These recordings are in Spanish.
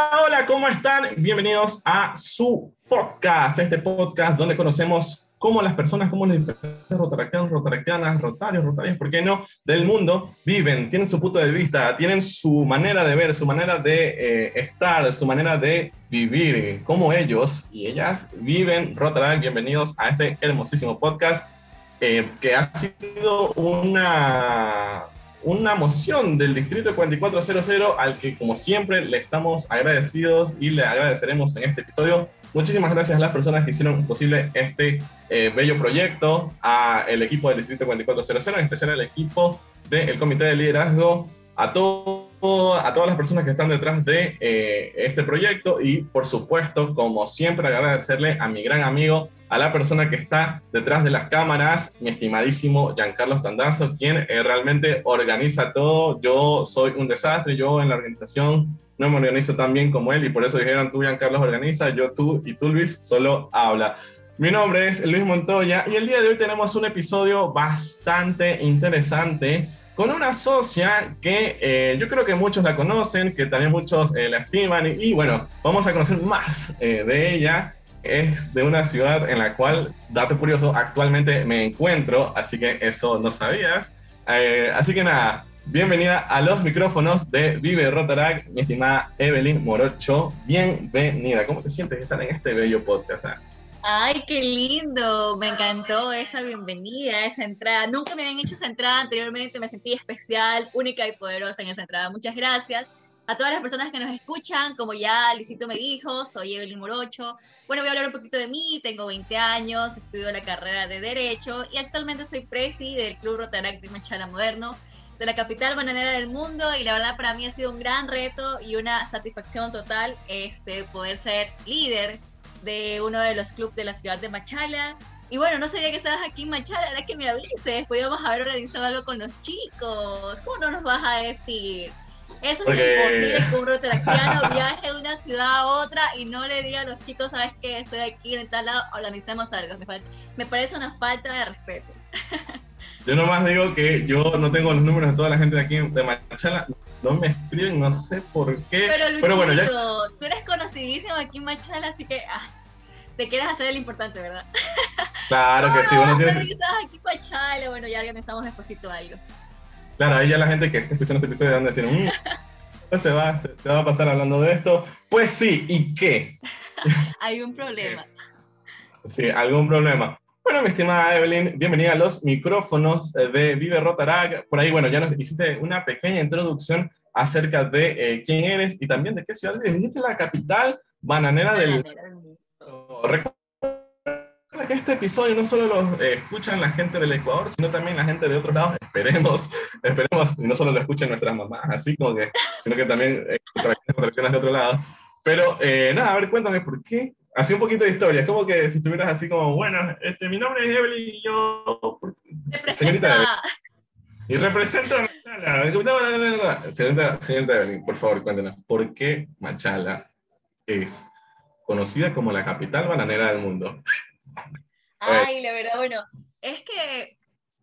Hola, hola, ¿cómo están? Bienvenidos a su podcast, este podcast donde conocemos cómo las personas, cómo los diferentes rotaractianos, rotaractianas, rotarios, rotarias, ¿por qué no?, del mundo viven, tienen su punto de vista, tienen su manera de ver, su manera de eh, estar, su manera de vivir, cómo ellos y ellas viven Rotaract. Bienvenidos a este hermosísimo podcast eh, que ha sido una una moción del Distrito 4400 al que como siempre le estamos agradecidos y le agradeceremos en este episodio. Muchísimas gracias a las personas que hicieron posible este eh, bello proyecto, a el equipo del Distrito 4400, en especial al equipo del Comité de Liderazgo, a todos a todas las personas que están detrás de eh, este proyecto y por supuesto, como siempre, agradecerle a mi gran amigo, a la persona que está detrás de las cámaras, mi estimadísimo Giancarlo Tandazo, quien eh, realmente organiza todo. Yo soy un desastre, yo en la organización no me organizo tan bien como él y por eso dijeron tú Giancarlo organiza, yo tú y tú Luis solo habla. Mi nombre es Luis Montoya y el día de hoy tenemos un episodio bastante interesante con una socia que eh, yo creo que muchos la conocen, que también muchos eh, la estiman y, bueno, vamos a conocer más eh, de ella. Es de una ciudad en la cual, dato curioso, actualmente me encuentro, así que eso no sabías. así que nada, bienvenida a los micrófonos de Vive Rotarac, mi estimada Evelyn Morocho. Bienvenida. ¿Cómo te sientes de estar en este bello podcast? Ay, qué lindo, me encantó esa bienvenida, esa entrada. Nunca me habían hecho esa entrada anteriormente, me sentí especial, única y poderosa en esa entrada. Muchas gracias a todas las personas que nos escuchan, como ya Luisito me dijo, soy Evelyn Morocho. Bueno, voy a hablar un poquito de mí, tengo 20 años, estudio la carrera de Derecho y actualmente soy presi del Club Rotaract de Machala Moderno, de la capital bananera del mundo y la verdad para mí ha sido un gran reto y una satisfacción total este, poder ser líder de uno de los clubes de la ciudad de Machala. Y bueno, no sabía que estabas aquí en Machala, era que me avises, podíamos haber organizado algo con los chicos. ¿Cómo no nos vas a decir? Eso es imposible que un rotaractiano viaje de una ciudad a otra y no le diga a los chicos, sabes que estoy aquí en tal lado, organizamos algo. Me, me parece una falta de respeto. Yo nomás digo que yo no tengo los números de toda la gente de aquí de Machala, no me escriben, no sé por qué. Pero, bueno, ya... tú eres conocidísimo aquí en Machala, así que ah, te quieres hacer el importante, ¿verdad? Claro que sí. Bueno, tienes... aquí Machala, bueno, ya organizamos despacito algo. Claro, ahí ya la gente que está escuchando este episodio van a decir, mmm, te va, a pasar hablando de esto. Pues sí, ¿y qué? Hay un problema. Sí, algún problema. Bueno, mi estimada Evelyn, bienvenida a los micrófonos eh, de Vive Rotarac. Por ahí, bueno, ya nos hiciste una pequeña introducción acerca de eh, quién eres y también de qué ciudad eres. Dijiste la capital bananera del... que este episodio no solo lo eh, escuchan la gente del Ecuador, sino también la gente de otros lados. Esperemos, esperemos, y no solo lo escuchen nuestras mamás, así como que, sino que también eh, de otro lado. Pero nada, a ver, cuéntame por qué Así un poquito de historia, es como que si estuvieras así como, bueno, este, mi nombre es Evelyn y yo... Señorita Evelyn. Y represento a Machala. Señorita, señorita Evelyn, por favor, cuéntenos, ¿por qué Machala es conocida como la capital bananera del mundo? Ay, la verdad, bueno, es que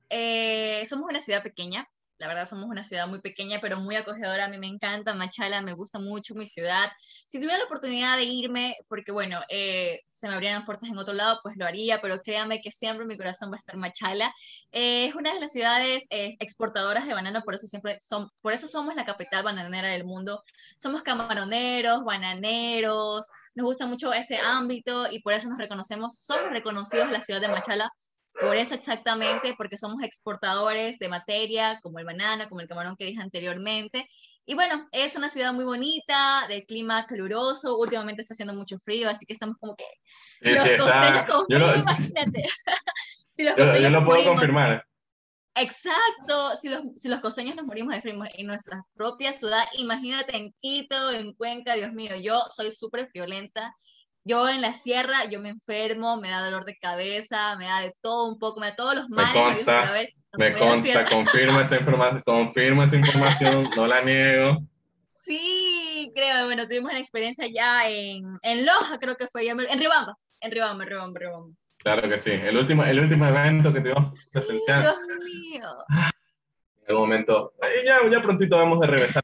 eh, somos una ciudad pequeña, la verdad somos una ciudad muy pequeña, pero muy acogedora. A mí me encanta Machala, me gusta mucho mi ciudad. Si tuviera la oportunidad de irme, porque bueno, eh, se me abrirían puertas en otro lado, pues lo haría, pero créanme que siempre mi corazón va a estar Machala. Eh, es una de las ciudades eh, exportadoras de banano, por eso siempre son, por eso somos la capital bananera del mundo. Somos camaroneros, bananeros, nos gusta mucho ese ámbito y por eso nos reconocemos, somos reconocidos la ciudad de Machala por eso exactamente, porque somos exportadores de materia, como el banana, como el camarón que dije anteriormente. Y bueno, es una ciudad muy bonita, de clima caluroso, últimamente está haciendo mucho frío, así que estamos como que... los costeños con frío, imagínate. si los yo, lo puedo confirmar. Exacto, si los, si los costeños nos morimos de frío en nuestra propia ciudad, imagínate en Quito, en Cuenca, Dios mío, yo soy súper friolenta yo en la sierra, yo me enfermo, me da dolor de cabeza, me da de todo un poco, me da todos los males. Me consta, me consta, confirma esa, información, confirma esa información, no la niego. Sí, creo, bueno, tuvimos una experiencia ya en, en Loja, creo que fue, en Ribamba, en Ribamba, en Ribamba, Ribamba. Claro que sí, el último, el último evento que tuvimos presencial. Dios mío. En algún momento, ya, ya prontito vamos de regresar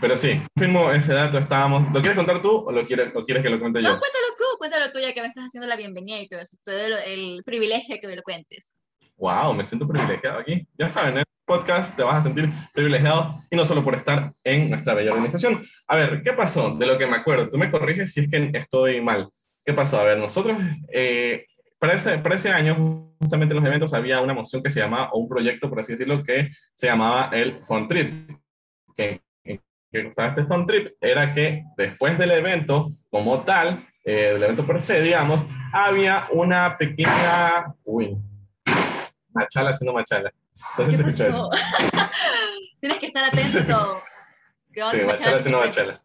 pero sí, confirmo ese dato, estábamos... ¿Lo quieres contar tú o lo quieres, o quieres que lo cuente yo? No, cuéntalo tú, cuéntalo tú, ya que me estás haciendo la bienvenida y todo eso, todo el, el privilegio que me lo cuentes. Wow, me siento privilegiado aquí. Ya saben, en el podcast te vas a sentir privilegiado y no solo por estar en nuestra bella organización. A ver, ¿qué pasó? De lo que me acuerdo, tú me corriges si es que estoy mal. ¿Qué pasó? A ver, nosotros, eh, para, ese, para ese año, justamente en los eventos había una moción que se llamaba, o un proyecto, por así decirlo, que se llamaba el Fun Trip, que que gustaba este Fun Trip era que después del evento, como tal, eh, del evento per se, digamos, había una pequeña. Uy, machala haciendo machala. Entonces se escucha eso. Tienes que estar atento. sí, machala haciendo machala.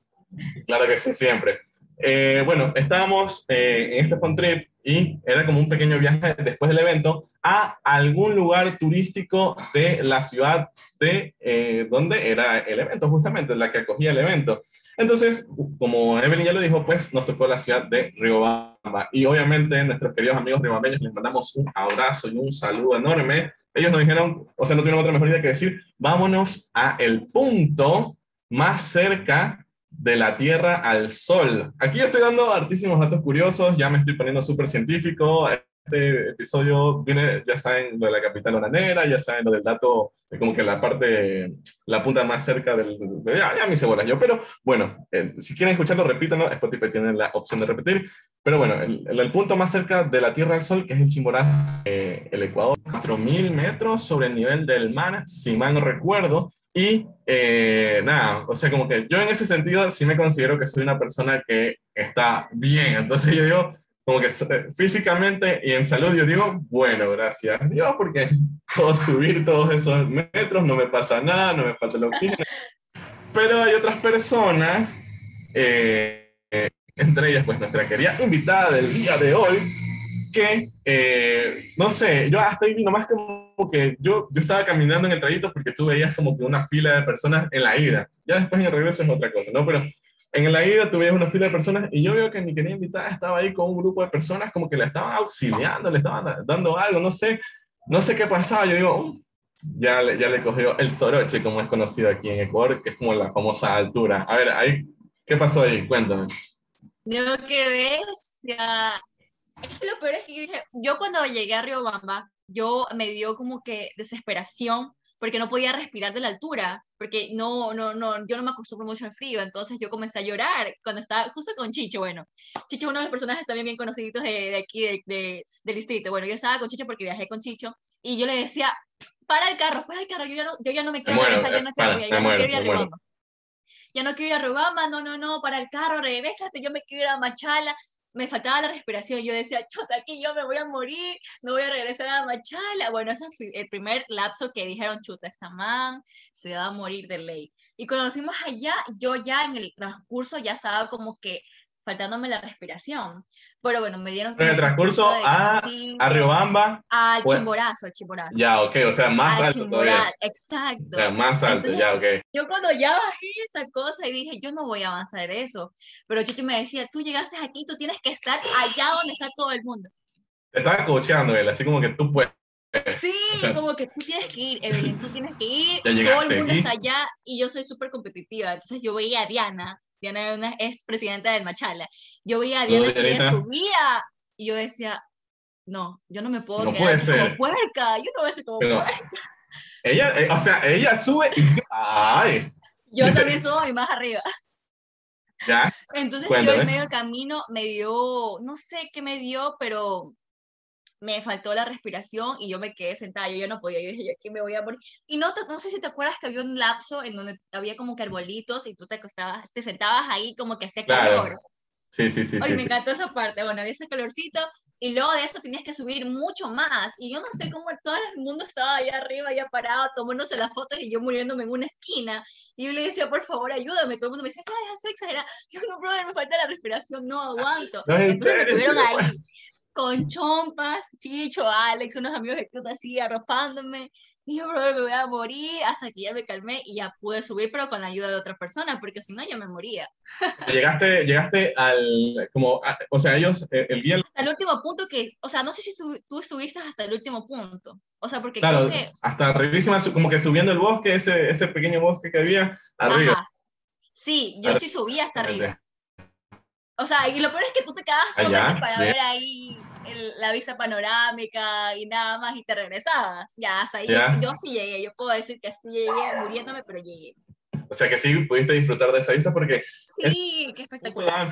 Claro que sí, siempre. Eh, bueno, estábamos eh, en este Fun Trip y era como un pequeño viaje después del evento a algún lugar turístico de la ciudad de eh, donde era el evento, justamente, la que acogía el evento. Entonces, como Evelyn ya lo dijo, pues nos tocó la ciudad de Riobamba. Y obviamente nuestros queridos amigos riobambeños les mandamos un abrazo y un saludo enorme. Ellos nos dijeron, o sea, no tuvieron otra mejor idea que decir, vámonos a el punto más cerca de la Tierra al Sol. Aquí estoy dando hartísimos datos curiosos, ya me estoy poniendo súper científico. Este episodio viene, ya saben, lo de la capital oranera, ya saben lo del dato, de como que la parte, la punta más cerca del... ya, ya mis cebolas yo, pero bueno, eh, si quieren escucharlo, repítanlo, Spotify tiene la opción de repetir. Pero bueno, el, el, punto más cerca de la Tierra al Sol, que es el Chimborazo, eh, el Ecuador, 4.000 metros sobre el nivel del mar, si mal no recuerdo, y eh, nada, o sea, como que yo en ese sentido sí me considero que soy una persona que está bien. Entonces yo digo, como que físicamente y en salud, yo digo, bueno, gracias Dios, porque puedo subir todos esos metros, no me pasa nada, no me falta el oxígeno. Pero hay otras personas, eh, entre ellas, pues nuestra querida invitada del día de hoy, que, eh, no sé, yo hasta ahí vino más como que yo, yo estaba caminando en el trayecto porque tú veías como que una fila de personas en la ida. Ya después en el regreso es otra cosa, ¿no? Pero en la ida tú veías una fila de personas y yo veo que mi querida invitada estaba ahí con un grupo de personas como que le estaban auxiliando, le estaban dando algo, no sé, no sé qué pasaba. Yo digo, mm, ya, le, ya le cogió el soroche, como es conocido aquí en Ecuador, que es como la famosa altura. A ver, ahí, ¿qué pasó ahí? Cuéntame. Lo que ves, ya lo peor es que yo, cuando llegué a Riobamba, yo me dio como que desesperación porque no podía respirar de la altura, porque no, no, no, yo no me acostumbro mucho al frío, entonces yo comencé a llorar cuando estaba justo con Chicho, bueno, Chicho es uno de los personajes también bien conocidos de, de aquí, de, de, del distrito, bueno, yo estaba con Chicho porque viajé con Chicho, y yo le decía, para el carro, para el carro, yo ya no, yo ya no me quiero bueno, regresar, ya no quiero, para, ya no muero, quiero ir a. Riobamba. Ya no quiero ir a no, no, no, para el carro, regrésate, yo me quiero ir a Machala, me faltaba la respiración, yo decía, chota, aquí yo me voy a morir, no voy a regresar a Machala. Bueno, ese fue el primer lapso que dijeron, chuta, esta man se va a morir de ley. Y cuando nos fuimos allá, yo ya en el transcurso ya estaba como que faltándome la respiración. Pero bueno, me dieron... En el transcurso a, a Riobamba. Al pues, chimborazo, al chimborazo. Ya, ok, o sea, más al alto chimborazo, todavía. exacto. O sea, más alto, Entonces, ya, ok. Yo cuando ya bajé esa cosa y dije, yo no voy a avanzar eso. Pero Chicho me decía, tú llegaste aquí, tú tienes que estar allá donde está todo el mundo. Te estaba coacheando él, así como que tú puedes. Sí, O sea, como que tú tienes que ir, Evelyn, tú tienes que ir, Ya todo el mundo está allá y yo soy súper competitiva. Entonces yo veía a Diana, Diana una, es presidenta del Machala, yo veía a Diana que ella subía y yo decía, no, yo no me puedo No quedar como puerca, yo no voy a ser como Pero- puerca. Ella, eh, o sea, ella sube y. ¡Ay! Yo dice- también soy más arriba. Ya. Entonces yo Cuéntame. en medio camino me dio, no sé qué me dio, pero me faltó la respiración y yo me quedé sentada, yo ya no podía, yo dije, yo aquí me voy a morir. Y no, te- no sé si te acuerdas que había un lapso en donde había como que arbolitos y tú te acostabas, te sentabas ahí como que hacía Claro. calor. Sí, sí, sí. Ay, sí, me sí. encantó esa parte, bueno, había ese calorcito y luego de eso tenías que subir mucho más y yo no sé cómo todo el mundo estaba allá arriba, allá parado, tomándose las fotos y yo muriéndome en una esquina y yo le decía, por favor, ayúdame, todo el mundo me decía, ay, es exagerada, yo no, brother, me falta la respiración, no aguanto. No, en Entonces me serio, tuvieron sí, ahí con chompas, Chicho, Alex, unos amigos de club así arropándome. Y yo, brother, me voy a morir hasta que ya me calmé y ya pude subir, pero con la ayuda de otra persona, porque si no, ya me moría. Llegaste, llegaste al. Como, a- o sea, ellos, eh, el guía. Hasta el último punto que, o sea, no sé si tú estuviste hasta el último punto. O sea, porque Claro, creo que, hasta arribísima, como que subiendo el bosque, ese, ese pequeño bosque que había, arriba. ajá, Sí, yo sí subí hasta arriba. O sea, y lo peor es que tú te quedabas solamente para ver ahí la vista panorámica y nada más y te regresabas. Ya, o yo, yo, sí llegué, yo puedo decir que sí llegué muriéndome, pero llegué. O sea que sí pudiste disfrutar de esa vista porque... Sí, qué espectacular.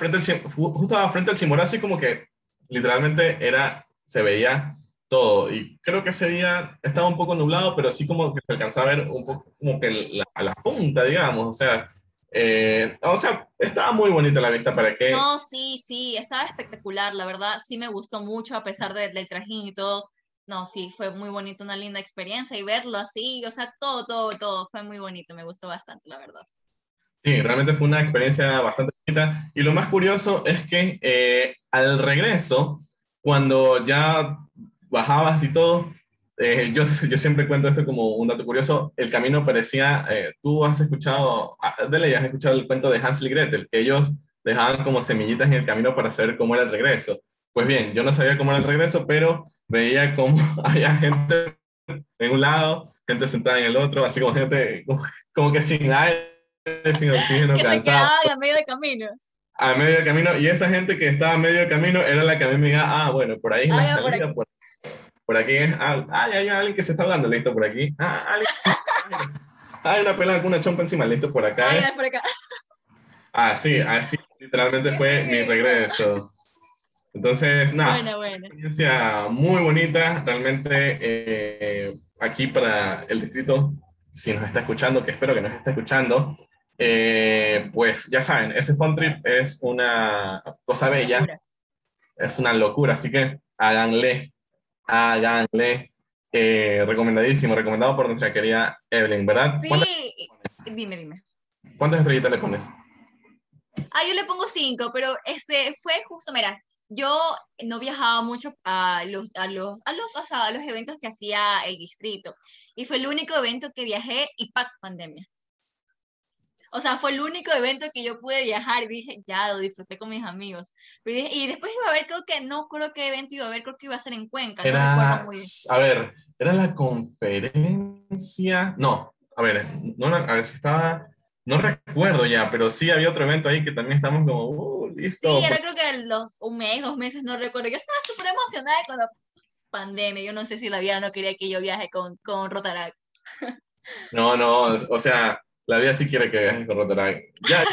Justo al frente del Chimborazo y como que literalmente era, se veía todo. Y creo que ese día estaba un poco nublado, pero sí como que se alcanzaba a ver un poco como que a la punta, digamos. O sea, eh, o sea, estaba muy bonita la vista para que... No, sí, sí, estaba espectacular, la verdad, sí me gustó mucho a pesar del trajín y todo. No, sí, fue muy bonito, una linda experiencia y verlo así, o sea, todo, todo, todo, fue muy bonito, me gustó bastante, la verdad. Sí, realmente fue una experiencia bastante bonita. Y lo más curioso es que eh, al regreso, cuando ya bajabas y todo, eh, yo, yo siempre cuento esto como un dato curioso, el camino parecía, eh, tú has escuchado, ah, de has escuchado el cuento de Hansel y Gretel, que ellos dejaban como semillitas en el camino para saber cómo era el regreso. Pues bien, yo no sabía cómo era el regreso, pero veía cómo había gente en un lado, gente sentada en el otro, así como gente como, que sin aire, sin oxígeno, que cansado. Se a medio camino. A medio camino, y esa gente que estaba a medio camino era la que a mí me diga, ah, bueno, por ahí es la ah, salida, por por aquí es, ah, hay alguien que se está hablando, listo, por aquí. Ah, hay una pelada con una chompa encima, listo, por acá. Ah, por acá. Ah, sí, así literalmente fue mi regreso. Entonces, nada, una experiencia muy bonita, realmente eh, aquí para el distrito, si nos está escuchando, que espero que nos esté escuchando, eh, pues ya saben, ese fun trip es una cosa bella, es una locura, así que háganle háganle. Eh, recomendadísimo, recomendado por nuestra querida Evelyn, ¿verdad? Sí, dime, dime. ¿Cuántas estrellitas le pones? Ah, yo le pongo cinco, pero este fue justo, mira, yo no viajaba mucho a los, a los, a los, a los eventos que hacía el distrito. Y fue el único evento que viajé y pack pandemia. O sea, fue el único evento que yo pude viajar y dije, ya, lo disfruté con mis amigos. y después iba a ver, creo que no creo qué evento iba a ver, creo que iba a ser en Cuenca. Era, no recuerdo muy bien. A ver, era la conferencia. No, a ver, no, a ver si estaba. No recuerdo ya, pero sí había otro evento ahí que también estamos como, uh, listo. Sí, era creo que los, un mes, dos meses, no recuerdo. Yo estaba súper emocionada con la pandemia. Yo no sé si la vida no quería que yo viaje con, con Rotaract. No, no, o sea, la vida sí quiere que viajes con Rotaract. Ya,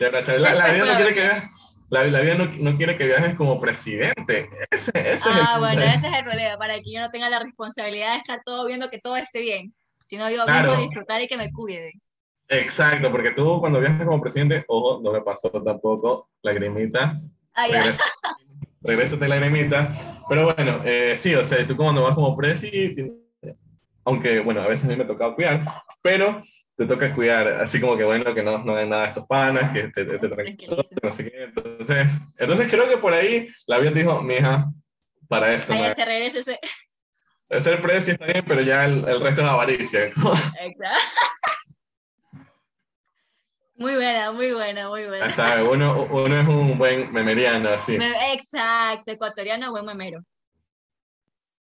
ya, la, la, vida no quiere que viajes. La, la, vida no, no, quiere que viajes como presidente. Ese, ese ah, es bueno, ese es el problema, para que yo no tenga la responsabilidad de estar todo viendo que todo esté bien, sino yo claro. vengo a disfrutar y que me cuide. Exacto, porque tú cuando viajas como presidente, ojo, no me pasó tampoco, lagrimita. Ah, regrésate lagrimita. Pero bueno, eh, sí, o sea, tú cuando vas como presidente, aunque bueno, a veces a mí me tocado cuidar, pero te toca cuidar, así como que bueno, que no, no den nada de estos panas, que te, te, no sé qué. Entonces, entonces creo que por ahí la vida dijo, mi hija, para eso. Ahí se regrese ese. Ser precio está bien, pero ya el, el resto es avaricia. Exacto. Muy buena, muy buena, muy buena. Uno, uno es un buen memeriano, así. Exacto, ecuatoriano, buen memero.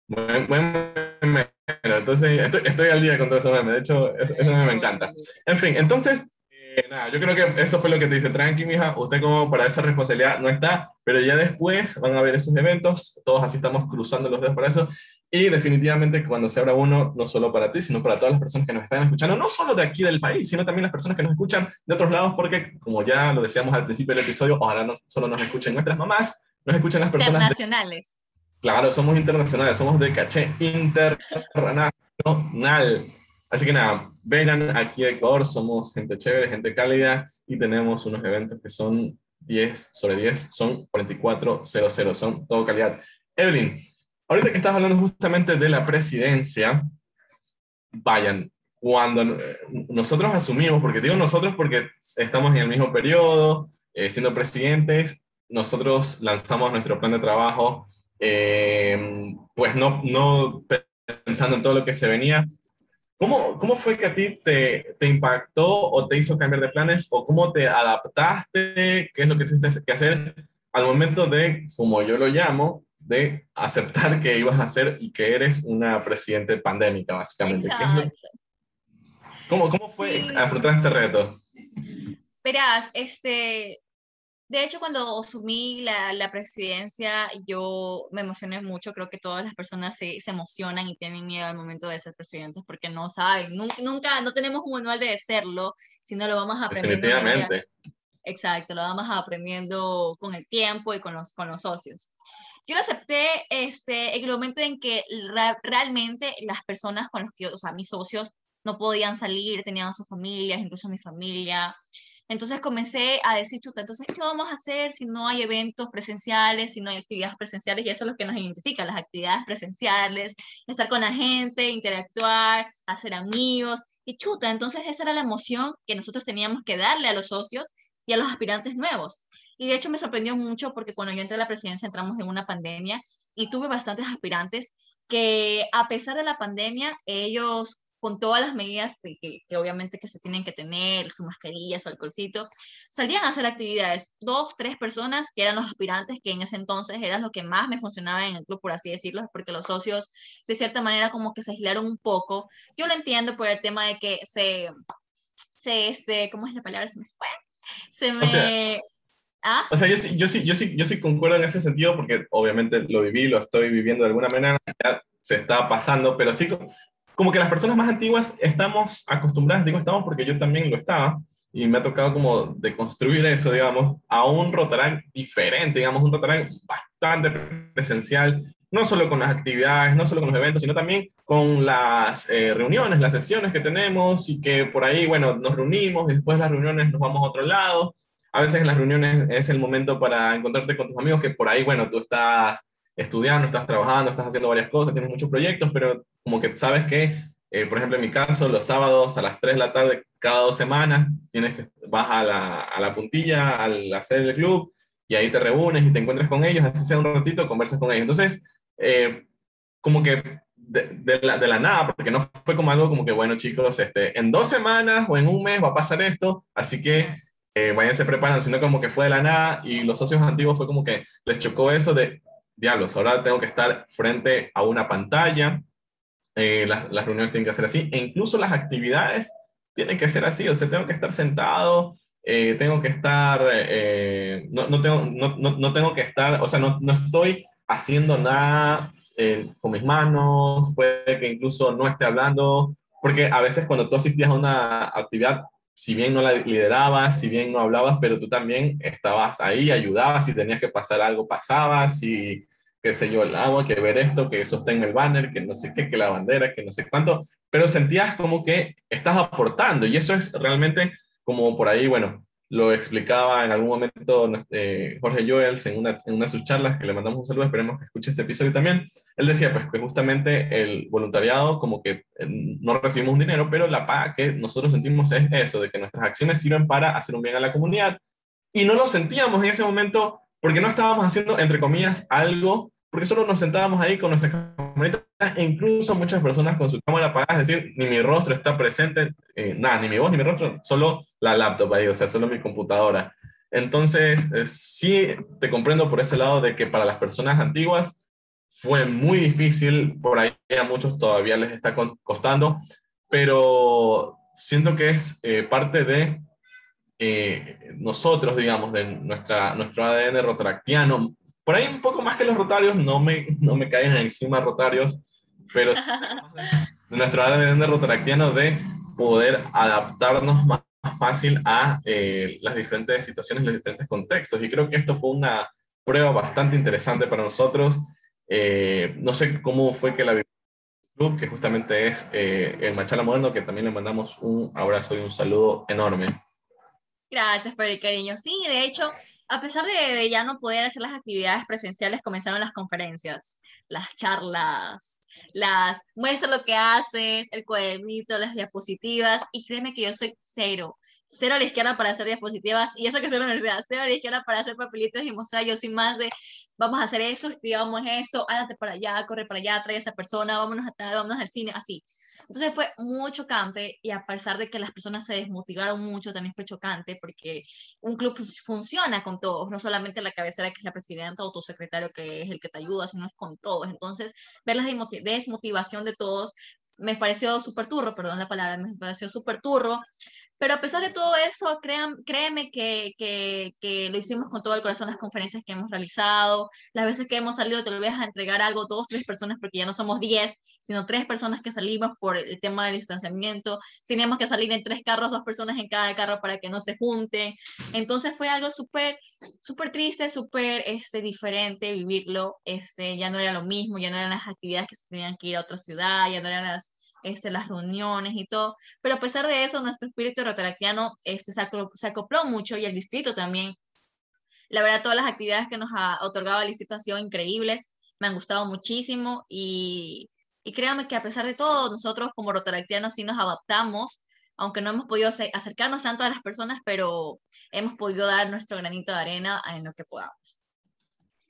Buen, buen memero. Entonces, estoy, estoy, al día con todo eso meme. De hecho, eso, me encanta. En fin, entonces, eh, nada, yo creo que eso fue lo que te dice. Tranqui, mija, usted como para esa responsabilidad no está, pero ya después van a ver esos eventos. Todos así estamos cruzando los dedos para eso. Y definitivamente cuando se abra uno, no solo para ti, sino para todas las personas que nos están escuchando, no solo de aquí del país, sino también las personas que nos escuchan de otros lados, porque como ya lo decíamos al principio del episodio, ojalá no solo nos escuchen nuestras mamás, nos escuchan las personas... Internacionales. Claro, somos internacionales, somos de caché internacional. Así que nada, vengan aquí a Ecuador, somos gente chévere, gente cálida y tenemos unos eventos que son 10 sobre 10, son 4400, son todo calidad. Evelyn, ahorita que estás hablando justamente de la presidencia, vayan, cuando nosotros asumimos, porque digo nosotros porque estamos en el mismo periodo, eh, siendo presidentes, nosotros lanzamos nuestro plan de trabajo eh, pues no, no pensando en todo lo que se venía. ¿Cómo, ¿Cómo fue que a ti te, te, impactó o te hizo cambiar de planes o cómo te adaptaste? ¿Qué es lo que tuviste que hacer al momento de, como yo lo llamo, de aceptar que ibas a hacer y que eres una presidente pandémica, básicamente? ¿Cómo, ¿Cómo fue afrontar este reto? Verás, este, de hecho, cuando asumí la, la, presidencia, yo me emocioné mucho. Creo que todas las personas se, se, emocionan y tienen miedo al momento de ser presidentes porque no saben, nunca, nunca, no tenemos un manual de serlo, sino lo vamos aprendiendo. Definitivamente. Exacto, lo vamos aprendiendo con el tiempo y con los, con los socios. Yo lo acepté este, en el momento en que realmente las personas con los que, o sea, mis socios no podían salir, tenían sus familias, incluso mi familia. Entonces comencé a decir, chuta, entonces, ¿qué vamos a hacer si no hay eventos presenciales, si no hay actividades presenciales? Y eso es lo que nos identifica, las actividades presenciales, estar con la gente, interactuar, hacer amigos. Y chuta, entonces esa era la emoción que nosotros teníamos que darle a los socios y a los aspirantes nuevos. Y de hecho me sorprendió mucho porque cuando yo entré a la presidencia entramos en una pandemia y tuve bastantes aspirantes que a pesar de la pandemia, ellos con todas las medidas que, obviamente que se tienen que tener, su mascarilla, su alcoholcito, salían a hacer actividades. Dos, tres personas que eran los aspirantes, que en ese entonces eran lo que más me funcionaba en el club, por así decirlo, porque los socios de cierta manera como que se aislaron un poco. Yo lo entiendo por el tema de que se, se este, ¿cómo es la palabra? Se me fue. Se me... O sea, ¿Ah? O sea yo, sí, yo, sí, yo, sí, yo sí concuerdo en ese sentido porque obviamente lo viví, lo estoy viviendo de alguna manera, ya se está pasando, pero sí como que las personas más antiguas estamos acostumbradas, digo estamos porque yo también lo estaba, y me ha tocado como de construir eso, digamos, a un Rotarán diferente, digamos, un Rotarán bastante presencial, no solo con las actividades, no solo con los eventos, sino también con las eh, reuniones, las sesiones que tenemos y que por ahí, bueno, nos reunimos y después de las reuniones nos vamos a otro lado. A veces en las reuniones es el momento para encontrarte con tus amigos que por ahí, bueno, tú estás estudiando, estás trabajando, estás haciendo varias cosas, tienes muchos proyectos, pero como que sabes que, eh, por ejemplo, en mi caso, los sábados a las 3 de la tarde, cada dos semanas, tienes que, vas a la, a la puntilla, al hacer el club, y ahí te reúnes y te encuentras con ellos, así sea un ratito, conversas con ellos. Entonces, eh, como que de, la, de, la, nada, porque no fue como algo como que, bueno, chicos, este, en dos semanas o en un mes va a pasar esto, así que eh, váyanse preparando, sino como que fue de la nada y los socios antiguos fue como que les chocó eso de, diablos, ahora tengo que estar frente a una pantalla, eh, las, las, reuniones tienen que ser así, e incluso las actividades tienen que ser así, o sea, tengo que estar sentado, eh, tengo que estar, eh, no, no, tengo, no, no, tengo que estar, o sea, no, estoy haciendo nada con mis manos, puede que incluso no esté hablando, porque a veces cuando tú asistías a una actividad, si bien no la liderabas, si bien no hablabas, pero tú también estabas ahí, ayudabas, si tenías que pasar algo, pasabas, si, qué sé yo, agua, que ver esto, que sostén el banner, que no sé qué, que la bandera, que no sé cuánto, pero sentías como que estás aportando y eso es realmente como por ahí, bueno, lo explicaba en algún momento eh, Jorge Joels en una, en una de sus charlas, que le mandamos un saludo, esperemos que escuche este episodio también. Él decía pues que justamente el voluntariado, como que eh, no recibimos un dinero, pero la paga que nosotros sentimos es eso, de que nuestras acciones sirven para hacer un bien a la comunidad. Y no lo sentíamos en ese momento porque no estábamos haciendo, entre comillas, algo porque solo nos sentábamos ahí con nuestras camaritas e incluso muchas personas con su cámara apagada, es decir, ni mi rostro está presente, eh, nada, ni mi voz ni mi rostro, solo la laptop ahí, o sea, solo mi computadora. Entonces, eh, sí te comprendo por ese lado de que para las personas antiguas fue muy difícil, por ahí a muchos todavía les está costando, pero siento que es eh, parte de nosotros, digamos, de nuestra, nuestro ADN rotractiano, por ahí un poco más que los rotarios, no me, no me caen encima rotarios, pero nuestro ADN rotaractiano de poder adaptarnos más fácil a eh, las diferentes situaciones, los diferentes contextos. Y creo que esto fue una prueba bastante interesante para nosotros. Eh, no sé cómo fue que la club, que justamente es eh, el Machala Moderno, que también le mandamos un abrazo y un saludo enorme. Gracias por el cariño. Sí, de hecho, a pesar de, ya no poder hacer las actividades presenciales, comenzaron las conferencias, las charlas, las muestra lo que haces, el cuadernito, las diapositivas, y créeme que yo soy cero, cero a la izquierda para hacer diapositivas, y eso que soy la universidad, cero a la izquierda para hacer papelitos y mostrar, yo soy más de, vamos a hacer eso, estudiamos esto, ándate para allá, corre para allá, trae a esa persona, vámonos a tal, vámonos al cine, así. Entonces fue muy chocante y a pesar de que las personas se desmotivaron mucho, también fue chocante porque un club funciona con todos, no solamente la cabecera que es la presidenta o tu secretario que es el que te ayuda, sino es con todos. Entonces, ver la desmotivación de todos me pareció súper turro, perdón la palabra, me pareció súper turro, Pero a pesar de todo eso, créan, créeme que, que, que, lo hicimos con todo el corazón las conferencias que hemos realizado, las veces que hemos salido te lo a entregar algo, dos, tres personas, porque ya no somos diez, sino tres personas que salimos por el tema del distanciamiento. Teníamos que salir en tres carros, dos personas en cada carro para que no se junten. Entonces fue algo súper, súper triste, súper este, diferente vivirlo. Este, ya no era lo mismo, ya no eran las actividades que se tenían que ir a otra ciudad, ya no eran las este, las reuniones y todo, pero a pesar de eso, nuestro espíritu rotaractiano este, se, se acopló mucho y el distrito también. La verdad, todas las actividades que nos ha otorgado el distrito han sido increíbles, me han gustado muchísimo y, y créanme que a pesar de todo, nosotros como rotaractianos sí nos adaptamos, aunque no hemos podido acercarnos tanto a las personas, pero hemos podido dar nuestro granito de arena en lo que podamos.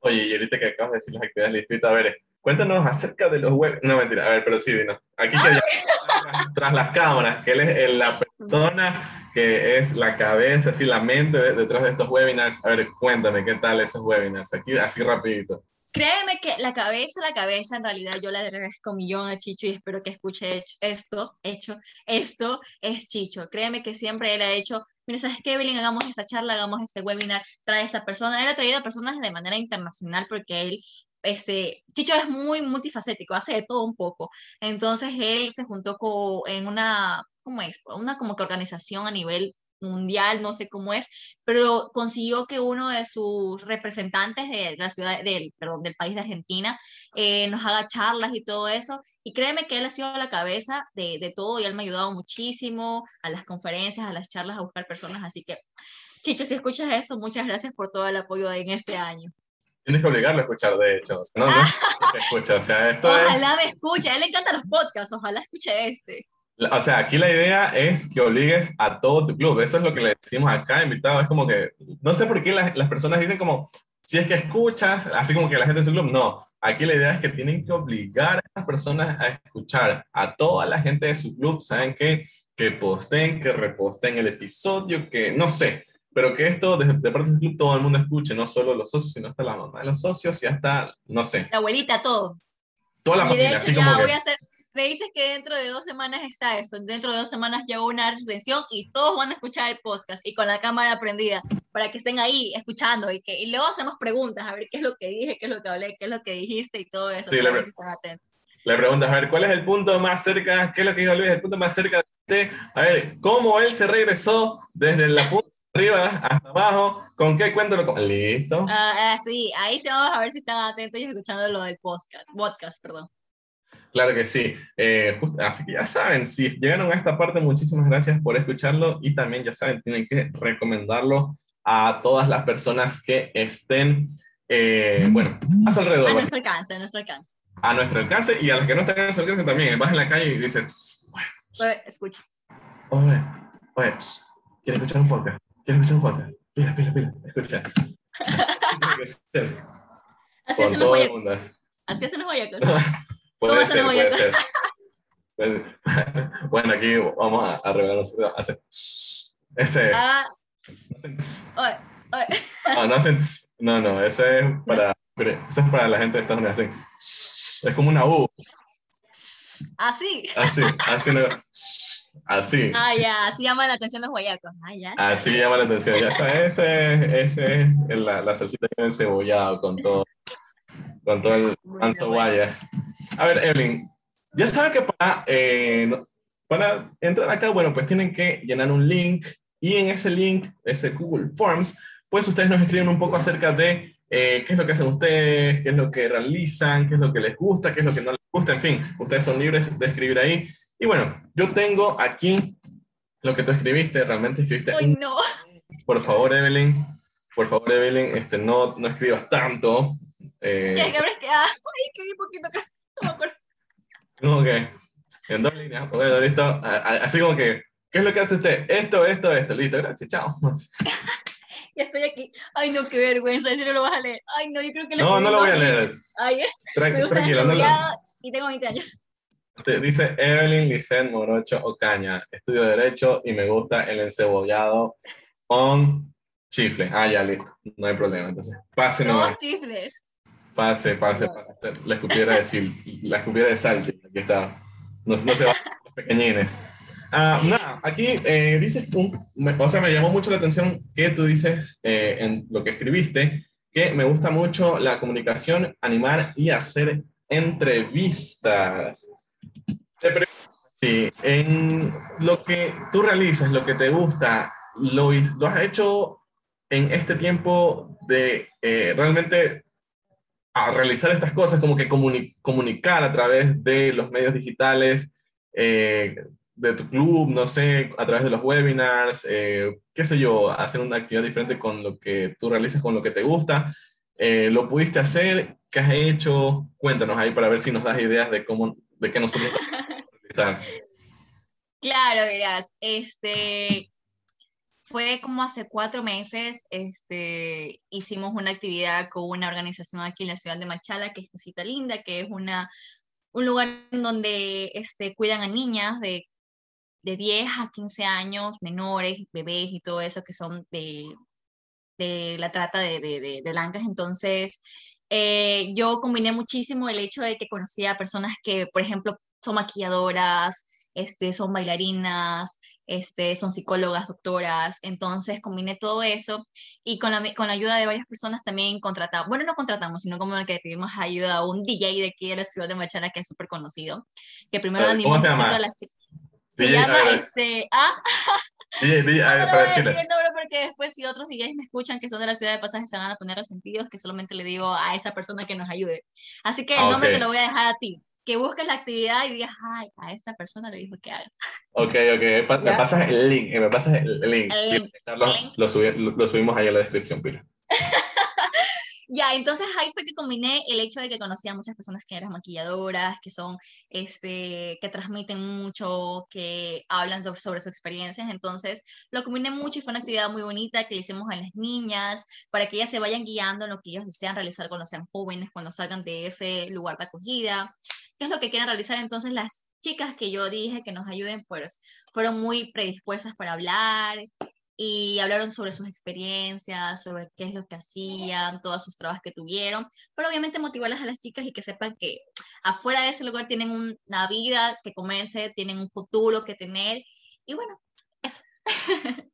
Oye, y ahorita que acabas de decir las actividades del distrito, a ver, Cuéntanos acerca de los web. No, mentira, a ver, pero sí, dinos. Aquí tras las cámaras, que él es la persona que es la cabeza, así la mente detrás de estos webinars. A ver, cuéntame, ¿qué tal esos webinars? Aquí, así rapidito. Créeme que la cabeza, la cabeza, en realidad yo le agradezco un millón a Chicho y espero que escuche esto, hecho, esto es Chicho. Créeme que siempre él ha hecho, mira, ¿sabes qué, Evelyn? Hagamos esta charla, hagamos este webinar, trae a esa persona. Él ha traído a personas de manera internacional porque él este, Chicho es muy multifacético, hace de todo un poco. Entonces él se juntó con, en una, ¿cómo es? Una como que organización a nivel mundial, no sé cómo es, pero consiguió que uno de sus representantes de la ciudad, del, perdón, del país de Argentina, eh, nos haga charlas y todo eso. Y créeme que él ha sido la cabeza de, de todo y él me ha ayudado muchísimo a las conferencias, a las charlas, a buscar personas. Así que, Chicho, si escuchas esto, muchas gracias por todo el apoyo en este año. Tienes que obligarlo a escuchar, de hecho. No, no escucha. O sea, esto ojalá me escuche. A él le encantan los podcasts. Ojalá escuche este. O sea, aquí la idea es que obligues a todo tu club. Eso es lo que le decimos acá, invitado. Es como que, no sé por qué las, las personas dicen como, si es que escuchas, así como que la gente de su club. No, aquí la idea es que tienen que obligar a las personas a escuchar a toda la gente de su club. ¿Saben qué? Que posten, que reposten el episodio, que no sé pero que esto de, de parte del club todo el mundo escuche, no solo los socios, sino hasta la mamá de los socios y hasta, no sé. La abuelita, todo. Toda la y familia, así como voy a hacer, me dices que dentro de dos semanas está esto, dentro de dos semanas llevo una recensión y todos van a escuchar el podcast y con la cámara prendida para que estén ahí escuchando y, que, y luego hacemos preguntas a ver qué es lo que dije, qué es lo que hablé, qué es lo que dijiste y todo eso. Sí, le, están atentos. le preguntas, a ver, ¿cuál es el punto más cerca? ¿Qué es lo que dijo Luis? El punto más cerca de A ver, ¿cómo él se regresó desde la punta arriba hasta abajo, ¿con qué cuento lo Listo. Ah, ah, sí, ahí sí vamos a ver si están atentos y escuchando lo del podcast, podcast perdón. Claro que sí. Eh, así que ya saben, si llegaron a esta parte, muchísimas gracias por escucharlo y también ya saben, tienen que recomendarlo a todas las personas que estén, eh, bueno, a su alrededor. A nuestro alcance, a nuestro alcance. A nuestro alcance y a las que no están a su alcance también. Vas en la calle y dices, escucha. Oye, oye, ¿quieres escuchar un podcast? ¿Quieres escuchar un podcast? Pila, pila, pila, escucha. Así hacen los guayacos. Así hacen los guayacos. puede ser, puede ser. bueno, aquí vamos a, a revelar hacer ese. Ah. Oye, oye. No, no hacen. No, no, eso es para, eso es para la gente de Estados Unidos. Hacen, es como una U. Así. Así, así. Así. Ah, ya, así llama la atención los guayacos. Ah, ya. Así llama la atención, ya sabes, ese, ese es la, la salsita que cebollado con todo, con todo el manso guayas. A ver, Evelyn, ya saben que para, eh, para entrar acá, bueno, pues tienen que llenar un link y en ese link, ese Google Forms, pues ustedes nos escriben un poco acerca de eh, qué es lo que hacen ustedes, qué es lo que realizan, qué es lo que les gusta, qué es lo que no les gusta, en fin, ustedes son libres de escribir ahí y bueno, yo tengo aquí lo que tú escribiste, realmente escribiste. ¡Ay, no! Por favor, Evelyn, por favor, Evelyn, este, no, no escribas tanto. Eh, ¿Qué, que que, ah, ay, escribí poquito, no me acuerdo. Como que, en dos líneas, bueno, listo, así como que, ¿qué es lo que hace usted? Esto, esto, esto, listo, gracias, chao. ya estoy aquí. Ay, no, qué vergüenza, si no lo vas a leer. Ay, no, yo creo que lo No, no lo voy a leer. Ay, eh. tranquila, no lo... Y tengo 20 años. Dice Evelyn Licen Morocho Ocaña. Estudio Derecho y me gusta el encebollado con chifle. Ah, ya, listo. No hay problema. Entonces, pase no. chifles. Pase, pase, pase. La escupiera de, la escupiera de salte. Aquí está. No, no se va los pequeñines. Ah, nada, aquí eh, dices, un, o sea, me llamó mucho la atención que tú dices eh, en lo que escribiste, que me gusta mucho la comunicación, animar y hacer entrevistas. Sí, en lo que tú realizas, lo que te gusta, lo, lo has hecho en este tiempo de eh, realmente a realizar estas cosas, como que comunicar a través de los medios digitales, eh, de tu club, no sé, a través de los webinars, eh, qué sé yo, hacer una actividad diferente con lo que tú realizas, con lo que te gusta. ¿Lo pudiste hacer? ¿Qué has hecho? Cuéntanos ahí para ver si nos das ideas de cómo, de qué nosotros realizar. Claro, verás, este, fue como hace cuatro meses, este, hicimos una actividad con una organización aquí en la ciudad de Machala, que es Cosita Linda, que es una, un lugar donde este, cuidan a niñas de, de 10 a 15 años, menores, bebés y todo eso, que son de, de la trata de, de, de blancas. Entonces, eh, yo combiné muchísimo el hecho de que conocía a personas que, por ejemplo, son maquilladoras, este, son bailarinas, este, son psicólogas, doctoras, entonces combiné todo eso y con la, con la ayuda de varias personas también contratamos, bueno, no contratamos, sino como que pedimos ayuda a un DJ de aquí de la ciudad de Machana que es súper conocido, que primero ¿Cómo se llama? A las se llama este, ah, DJ, DJ, no, a decir el nombre porque después si otros DJs me escuchan que son de la ciudad de Pasaje se van a poner resentidos que solamente le digo a esa persona que nos ayude. Así que el ah, nombre te lo voy a dejar a ti que busques la actividad y digas, ay, a esa persona le dijo que haga. Ok, ok, me pasas el link, me pasas el, link. Lo, subimos ahí en la descripción, Pila. Ya, entonces ahí fue que combiné el hecho de que conocía a muchas personas que eran maquilladoras, que son, este, que transmiten mucho, que hablan sobre, sobre sus experiencias, entonces lo combiné mucho y fue una actividad muy bonita que le hicimos a las niñas para que ellas se vayan guiando en lo que ellos desean realizar cuando sean jóvenes, cuando salgan de ese lugar de acogida qué es lo que quieren realizar. Entonces las chicas que yo dije que nos ayuden, pues fueron muy predispuestas para hablar y hablaron sobre sus experiencias, sobre qué es lo que hacían, todas sus trabas que tuvieron, pero obviamente motivarlas a las chicas y que sepan que afuera de ese lugar tienen una vida que comerse, tienen un futuro que tener y bueno, eso.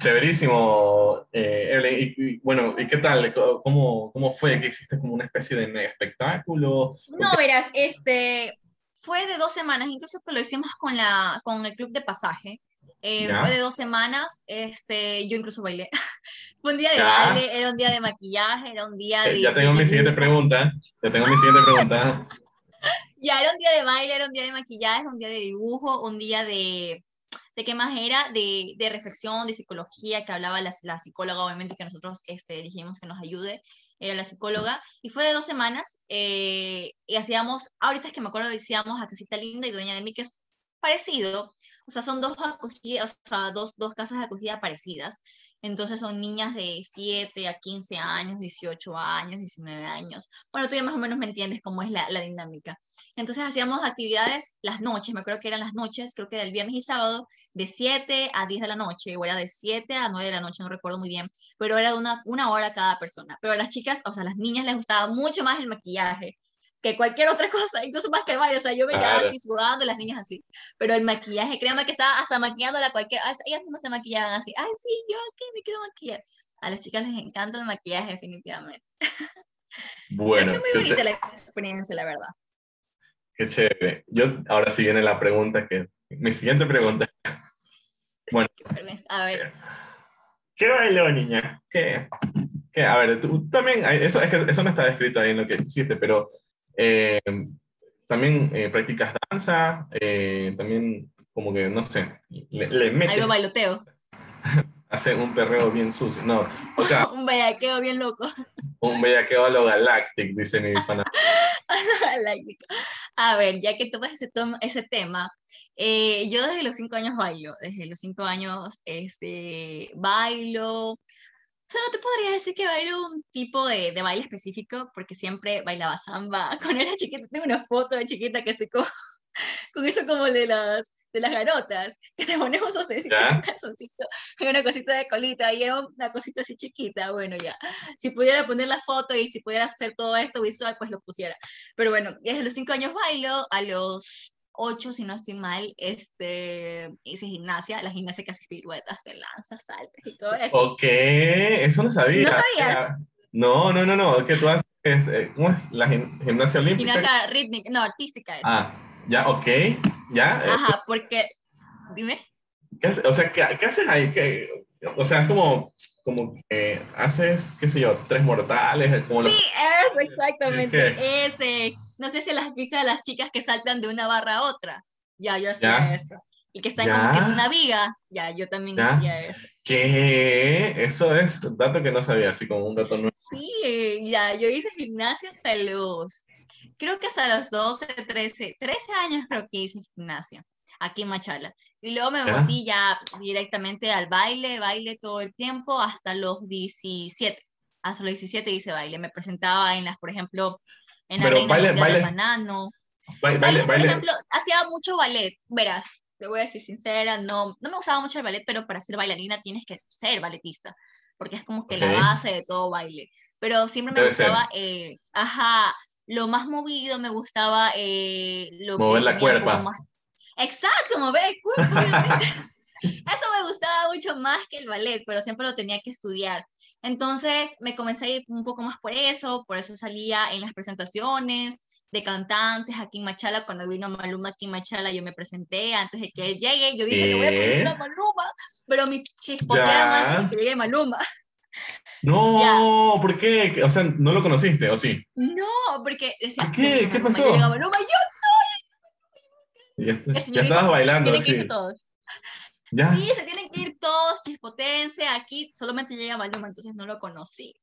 Chéverísimo, eh, Evelyn. Y, bueno, ¿y qué tal? ¿Cómo, ¿Cómo fue? ¿Que hiciste como una especie de espectáculo? No, verás, este, fue de dos semanas, incluso que lo hicimos con, la, con el club de pasaje. Eh, fue de dos semanas, este, yo incluso bailé. fue un día de baile, era un día de maquillaje, era un día eh, de... ya tengo mi siguiente pregunta, ya tengo mi siguiente pregunta. ya era un día de baile, era un día de maquillaje, un día de dibujo, un día de de qué más era de, de reflexión, de psicología, que hablaba la, la, psicóloga, obviamente, que nosotros este, dijimos que nos ayude, era la psicóloga, y fue de dos semanas, eh, y hacíamos, ahorita es que me acuerdo, decíamos a Casita Linda y Dueña de mí, que es parecido, o sea, son dos acogidas, o sea, dos, dos casas de acogida parecidas, entonces son niñas de 7 a 15 años, 18 años, 19 años. Bueno, tú ya más o menos me entiendes cómo es la, la, dinámica. Entonces hacíamos actividades las noches, me acuerdo que eran las noches, creo que del viernes y sábado, de 7 a 10 de la noche, o era de 7 a 9 de la noche, no recuerdo muy bien, pero era una, una hora cada persona. Pero a las chicas, o sea, a las niñas les gustaba mucho más el maquillaje que cualquier otra cosa, incluso más que el baile, o sea, yo me quedaba así sudando, las niñas así, pero el maquillaje, créanme que estaba hasta maquillándola cualquier, ellas mismas se maquillaban así, ay, sí, yo aquí me quiero maquillar. A las chicas les encanta el maquillaje, definitivamente. Bueno. es muy bonita la experiencia, la verdad. Qué chévere. Yo, ahora sí viene la pregunta que, mi siguiente pregunta. Bueno. A ver. ¿Qué bailó, niña? ¿Qué? ¿Qué? A ver, tú también, eso, es que eso no está escrito ahí en lo que hiciste, pero eh, también eh, practicas danza, eh, también como que, no sé, le, le metes... Algo bailoteo. Hace un perreo bien sucio, no, o sea... un bellaqueo bien loco. Un bellaqueo a lo galáctico, dice mi pana. a ver, ya que tomas ese, ese tema, yo desde los cinco años bailo, desde los cinco años este, bailo, o sea, no te podría decir que bailo un tipo de, de, baile específico, porque siempre bailaba samba. Cuando era chiquita, tengo una foto de chiquita que estoy con, con eso como de las, de las garotas, que te ponemos un calzoncito, y una cosita de colita, y era una cosita así chiquita. Bueno, ya, si pudiera poner la foto y si pudiera hacer todo esto visual, pues lo pusiera. Pero bueno, desde los cinco años bailo, a los 8, si no estoy mal, este, hice gimnasia, la gimnasia que hace piruetas, te lanzas, saltas y todo eso. Ok, eso no sabía. ¿No sabías? No, no, no, no, que tú haces, eh, ¿cómo es? La gim- gimnasia olímpica. Gimnasia rítmica, no, artística es. Ah, ya, ok, ya. eh, Ajá, porque, dime. ¿qué hace- o sea, ¿qué, qué haces ahí? ¿Qué- o sea, es como, como que haces, qué sé yo, tres mortales, como los- Sí, eso, exactamente, ¿Qué? ese. No sé si las viste a las chicas que saltan de una barra a otra. Ya, yo hacía Ya. eso. Y que están Ya. como que en una viga. Ya, yo también Ya. hacía eso. ¿Qué? Eso es un dato que no sabía, así como un dato nuevo. Sí, ya, yo hice gimnasia hasta los, creo que hasta los 12, 13, 13 años creo que hice gimnasia aquí en Machala. Y luego me metí ya directamente al baile, baile todo el tiempo hasta los 17. Hasta los 17 hice baile. Me presentaba en las, por ejemplo, en la Pero Reina baile- del baile- Banano. Baile, Baile, por ejemplo, hacía mucho ballet, verás, te voy a decir sincera, no, no me gustaba mucho el ballet, pero para ser bailarina tienes que ser balletista, porque es como que la Ok. base de todo baile. Pero siempre me Debe gustaba, eh, ajá, lo más movido, me gustaba eh, lo Mover que la cuerpa. más- Exacto, mover el cuerpo. Eso me gustaba mucho más que el ballet, pero siempre lo tenía que estudiar. Entonces me comencé a ir un poco más por eso, por eso salía en las presentaciones de cantantes aquí en Machala. Cuando vino Maluma aquí en Machala, yo me presenté antes de que él llegue. Yo dije, le voy a conocer a. Maluma, pero me chispotearon Ya. antes de que llegue Maluma. No, ¿por qué? O sea, ¿no lo conociste o sí? No, porque decía, ¿Por qué? "Ya ¿Qué ya pasó? Maluma, yo, Ya, estabas bailando, tienen que sí. irse todos. Ya. Sí, se tienen que ir todos, chispotense, aquí solamente llega Maluma, entonces no lo conocí.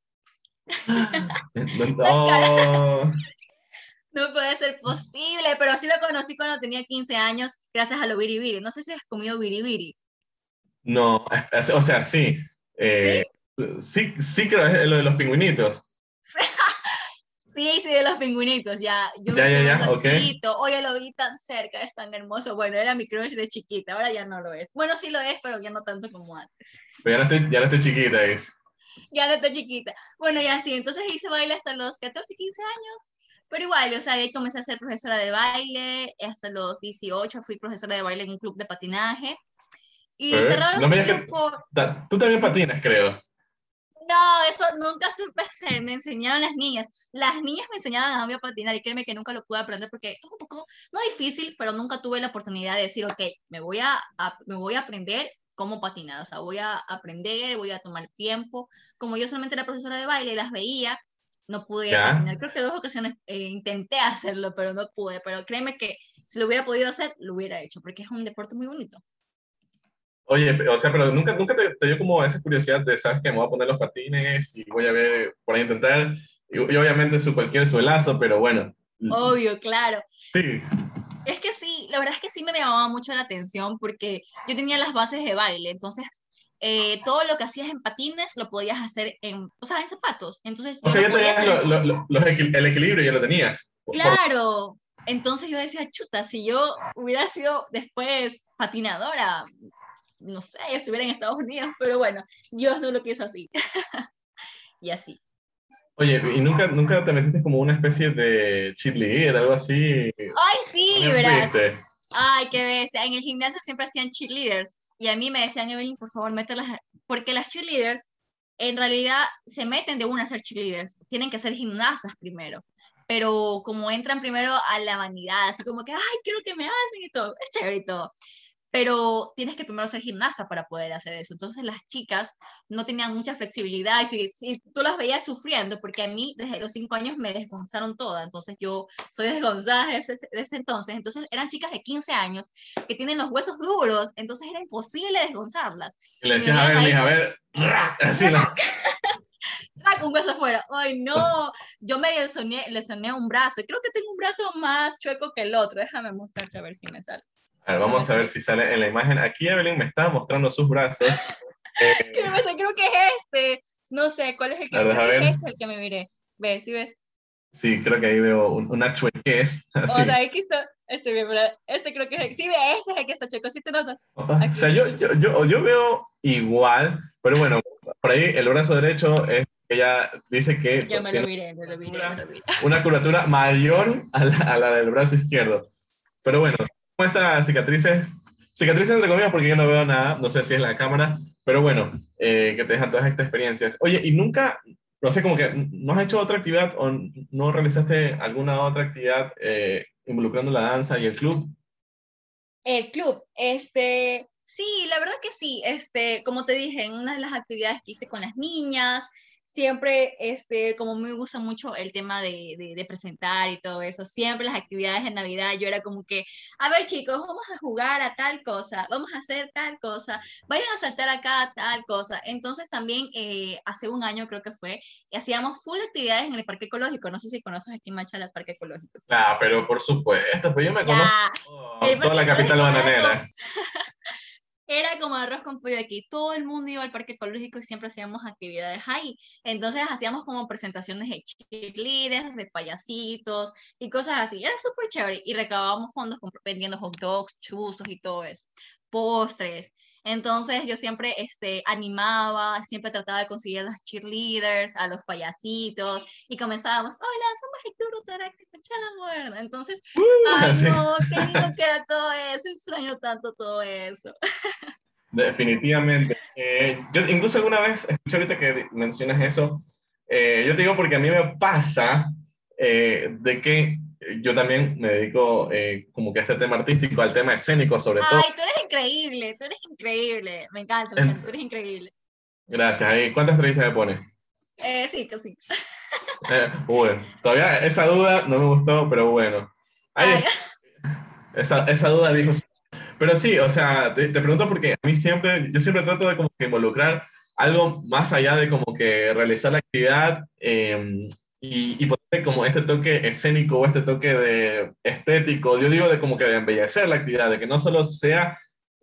No. No puede ser posible, pero sí lo conocí cuando tenía 15 años, gracias a lo biribiri. No sé si has comido biribiri. No, o sea, sí. Eh, ¿Sí? sí, creo, es lo de los pingüinitos. Sí, sí, de los pingüinitos, ya. Yo Ya, ya, ya, ok. Oye, lo vi tan cerca, es tan hermoso. Bueno, era mi crush de chiquita, ahora ya no lo es. Bueno, sí lo es, pero ya no tanto como antes. Pero ya no estoy, ya no estoy chiquita, es. Ya no estoy chiquita. Bueno, ya sí, entonces hice baile hasta los 14, 15 años. Pero igual, o sea, ahí comencé a ser profesora de baile, hasta los 18 fui profesora de baile en un club de patinaje. Y cerraron No me que- por, Tú también patinas, creo. No, eso nunca supe hacer, me enseñaron las niñas. Las niñas me enseñaban a mí a patinar y créeme que nunca lo pude aprender porque es un poco, no difícil, pero nunca tuve la oportunidad de decir, ok, me voy a, a- me voy a aprender cómo patinar, o sea, voy a aprender, voy a tomar tiempo. Como yo solamente era profesora de baile, las veía, no pude Ya. patinar. Creo que dos ocasiones eh, intenté hacerlo, pero no pude. Pero créeme que si lo hubiera podido hacer, lo hubiera hecho, porque es un deporte muy bonito. Oye, o sea, pero nunca, nunca te, te dio como esa curiosidad de, sabes que me voy a poner los patines y voy a ver, por ahí intentar. Y, y obviamente su cualquier suelazo, pero bueno. Obvio, claro. Sí, Es que sí, la verdad es que sí me llamaba mucho la atención porque yo tenía las bases de baile, entonces eh, todo lo que hacías en patines lo podías hacer en, o sea, en zapatos. Entonces, o sea, ya tenías lo- lo- lo- equil- el equilibrio, ya lo tenías. Claro. Entonces yo decía, chuta, si yo hubiera sido después patinadora, no sé, estuviera en Estados Unidos, pero bueno, Dios no lo quiso así. y así. Oye, ¿y nunca, nunca te metiste como una especie de cheerleader, algo así? Ay, sí, ¿Dónde verás. fuiste? Ay, qué bestia. En el gimnasio siempre hacían cheerleaders y a mí me decían, Evelyn, por favor, mételas, a-". porque las cheerleaders en realidad se meten de una a ser cheerleaders, tienen que ser gimnastas primero, pero como entran primero a la vanidad, así como que, ay, quiero que me hacen y todo, es chévere y todo. Pero tienes que primero ser gimnasta para poder hacer eso. Entonces las chicas no tenían mucha flexibilidad y si, si tú las veías sufriendo, porque a mí desde los cinco años me desgonzaron toda, entonces yo soy desgonzada desde desde entonces. Entonces eran chicas de 15 años que tienen los huesos duros, entonces era imposible desgonzarlas. Le decías, a ver, mija, a ahí. ver, así, ¿no? ¡Trac! Un hueso afuera. ¡Ay, no! Yo me lesioné, lesioné un brazo y creo que tengo un brazo más chueco que el otro. Déjame mostrarte a ver si me sale. A ver, vamos a ver si sale en la imagen. Aquí Evelyn me está mostrando sus brazos. Eh, Creo, creo que es este. No sé cuál es el que A ver, a ver. es este el que me miré. ¿Ves? ¿Sí ves? sí, creo que ahí veo un- una chuequez. Así. O sea, aquí está. Este, bien, este creo que es el. Sí, este es el que está chueco. ¿Sí te notas? O sea, yo, yo, yo, yo veo igual, pero bueno, por ahí el brazo derecho es que ella dice que Ya me lo miré, me lo miré, me lo miré. una curvatura mayor a la, a la del brazo izquierdo. Pero bueno, esas cicatrices, cicatrices entre comillas porque yo no veo nada, no sé si es la cámara, pero bueno, eh, que te dejan todas estas experiencias. Oye, y nunca, no sé, como que no has hecho otra actividad o no realizaste alguna otra actividad eh, involucrando la danza y el club? El club, este, sí, la verdad que sí, este, como te dije, en una de las actividades que hice con las niñas, siempre, este, como me gusta mucho el tema de, de, presentar y todo eso, siempre las actividades de Navidad, yo era como que, a ver chicos, vamos a jugar a tal cosa, vamos a hacer tal cosa, vayan a saltar acá tal cosa. Entonces también eh, hace un año creo que fue, hacíamos full actividades en el parque ecológico, no sé si conoces aquí en Machala el parque ecológico. Ah, pero por supuesto, pues yo me conozco toda la capital bananera. era como arroz con pollo aquí. Todo el mundo iba al parque ecológico y siempre hacíamos actividades ahí. Entonces hacíamos como presentaciones de cheerleaders, de payasitos y cosas así. Era súper chévere. Y recabábamos fondos vendiendo hot dogs, chuzos y todo eso. Postres. Entonces yo siempre este, animaba, siempre trataba de conseguir a los cheerleaders, a los payasitos, y comenzábamos, hola, somos el Club Rotaract de Entonces, uh, ay no, qué lindo que era todo eso, extraño tanto todo eso. Definitivamente. Eh, yo incluso alguna vez, escuché ahorita que mencionas eso, eh, yo te digo porque a mí me pasa eh, de que yo también me dedico eh, como que a este tema artístico, al tema escénico sobre todo. Ay, tú eres increíble, tú eres increíble, me encanta, tú eres increíble. Gracias, cuántas entrevistas me pones? Eh, sí, que sí. Eh, bueno, todavía esa duda no me gustó, pero bueno. Ahí, esa, esa duda dijo... Pero sí, o sea, te, te, pregunto porque a mí siempre, yo siempre trato de como que involucrar algo más allá de como que realizar la actividad eh, y, y ponerle como este toque escénico o este toque de estético, yo digo de como que de embellecer la actividad, de que no solo sea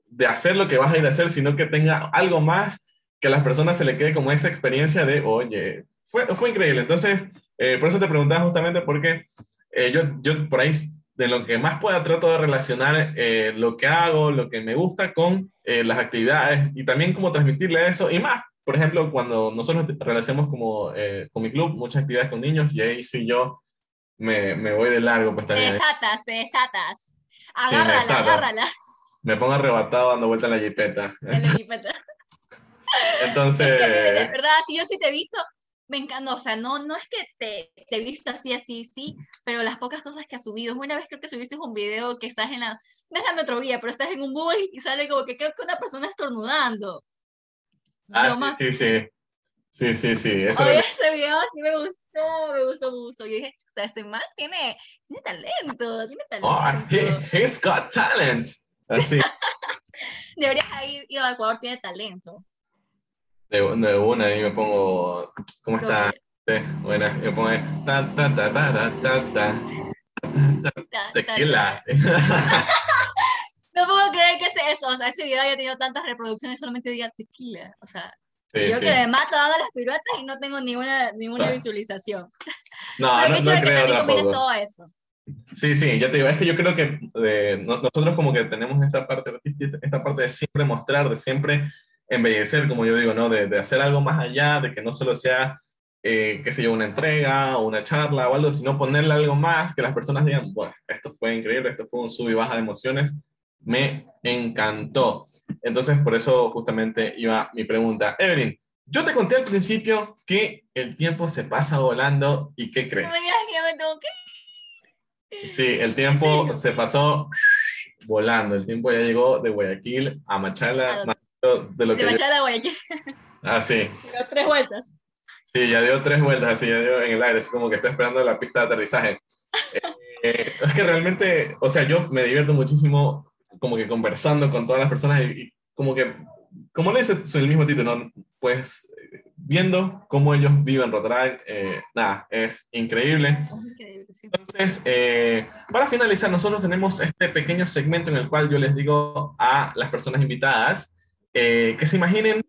de hacer lo que vas a ir a hacer, sino que tenga algo más que a las personas se le quede como esa experiencia de, oye, fue, fue increíble. Entonces, eh, por eso te preguntaba justamente porque eh, yo, yo por ahí de lo que más pueda trato de relacionar eh, lo que hago, lo que me gusta con las actividades y también cómo transmitirle eso y más, por ejemplo, cuando nosotros realizamos como eh, con mi club muchas actividades con niños y ahí sí yo me, me voy de largo. Pues, te desatas, te desatas. Agárrala, me agárrala. Me pongo arrebatado dando vuelta en la jipeta. En la jipeta. Entonces... Es que, de verdad, si yo sí te he visto, me encanta, o sea, no, no es que te, te he visto así, así, sí, pero las pocas cosas que has subido, una vez creo que subiste un video que estás en la, no es la metrovía, pero estás en un bus y sale como que creo que una persona estornudando. Ah, sí, sí, sí. Sí, sí, sí. Eso ese video sí me gustó, me gustó mucho. Yo dije, este man tiene, tiene talento, tiene talento. Oh, he, he's got talent. Así. Deberías ir, a Ecuador, tiene talento. De, de una, ahí me pongo, ¿cómo está? Sí, buena, me pongo ta ta ta ta ta ta ta tequila. no puedo creer que ese, eso, o sea, ese video haya tenido tantas reproducciones, solamente diga tequila, o sea, yo que me mato dando las piruetas y no tengo ninguna, ninguna visualización. No, Pero no, qué chévere que también combinas todo eso. Sí, sí, ya te digo, es que yo creo que eh, nosotros como que tenemos esta parte esta parte de siempre mostrar, de siempre embellecer, como yo digo, ¿no? De, de hacer algo más allá, de que no solo sea, eh, qué sé yo, una entrega o una charla o algo, sino ponerle algo más, que las personas digan, bueno, esto fue increíble, esto fue un sub y baja de emociones, me encantó. Entonces, por eso justamente iba mi pregunta. Evelyn, yo te conté al principio que el tiempo se pasa volando y ¿qué crees? Sí, el tiempo se pasó volando. El tiempo ya llegó de Guayaquil a Machala. De, lo que Machala a Guayaquil. Ah, sí. Dio tres vueltas. Sí, ya dio tres vueltas, así ya dio en el aire, es como que está esperando la pista de aterrizaje. Eh, es que realmente, o sea, yo me divierto muchísimo como que conversando con todas las personas y, como que, como le dice el mismo título, pues viendo cómo ellos viven Rotaract, eh, nada, es increíble. Entonces, eh, para finalizar, nosotros tenemos este pequeño segmento en el cual yo les digo a las personas invitadas eh, que se imaginen